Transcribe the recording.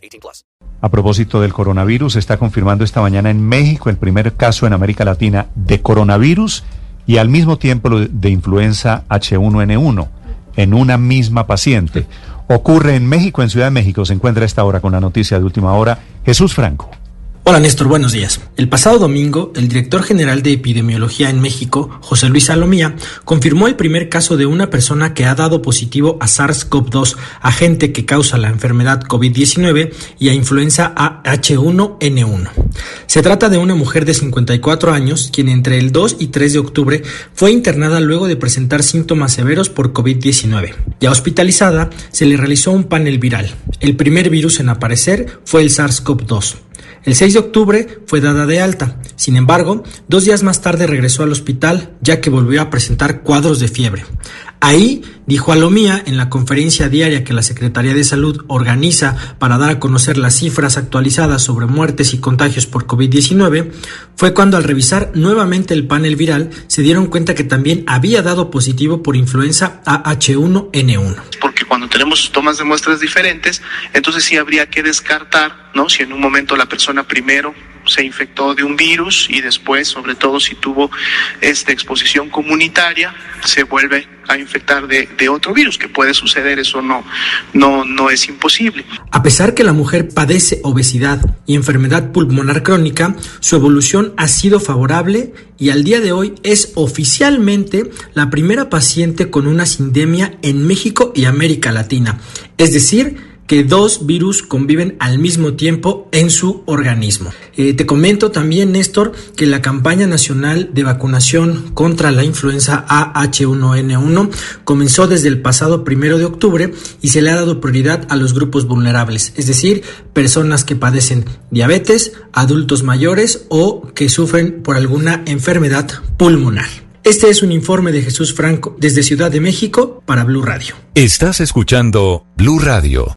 18 plus. A propósito del coronavirus, está confirmando esta mañana en México el primer caso en América Latina de coronavirus y al mismo tiempo de influenza H1N1 en una misma paciente. Ocurre en México, en Ciudad de México. Se encuentra a esta hora con la noticia de última hora Jesús Franco. Hola Néstor, buenos días. El pasado domingo, el director general de epidemiología en México, José Luis Salomía, confirmó el primer caso de una persona que ha dado positivo a SARS-CoV-2, agente que causa la enfermedad COVID-19 y a influenza H1N1. Se trata de una mujer de 54 años, quien entre el 2 y 3 de octubre fue internada luego de presentar síntomas severos por COVID-19. Ya hospitalizada, se le realizó un panel viral. El primer virus en aparecer fue el SARS-CoV-2. El 6 de octubre fue dada de alta. Sin embargo, dos días más tarde regresó al hospital ya que volvió a presentar cuadros de fiebre. Ahí dijo a Lomía en la conferencia diaria que la Secretaría de Salud organiza para dar a conocer las cifras actualizadas sobre muertes y contagios por COVID-19, fue cuando al revisar nuevamente el panel viral se dieron cuenta que también había dado positivo por influenza AH1N1 cuando tenemos tomas de muestras diferentes, entonces sí habría que descartar, ¿no? Si en un momento la persona primero se infectó de un virus y después, sobre todo si tuvo esta exposición comunitaria, se vuelve a infectar de, otro virus, que puede suceder, eso no, no, no es imposible. A pesar que la mujer padece obesidad y enfermedad pulmonar crónica, su evolución ha sido favorable y al día de hoy es oficialmente la primera paciente con una sindemia en México y América Latina. Es decir, que dos virus conviven al mismo tiempo en su organismo. Eh, te comento también, Néstor, que la campaña nacional de vacunación contra la influenza AH1N1 comenzó desde el pasado primero de octubre y se le ha dado prioridad a los grupos vulnerables, es decir, personas que padecen diabetes, adultos mayores o que sufren por alguna enfermedad pulmonar. Este es un informe de Jesús Franco desde Ciudad de México para Blue Radio. Estás escuchando Blue Radio.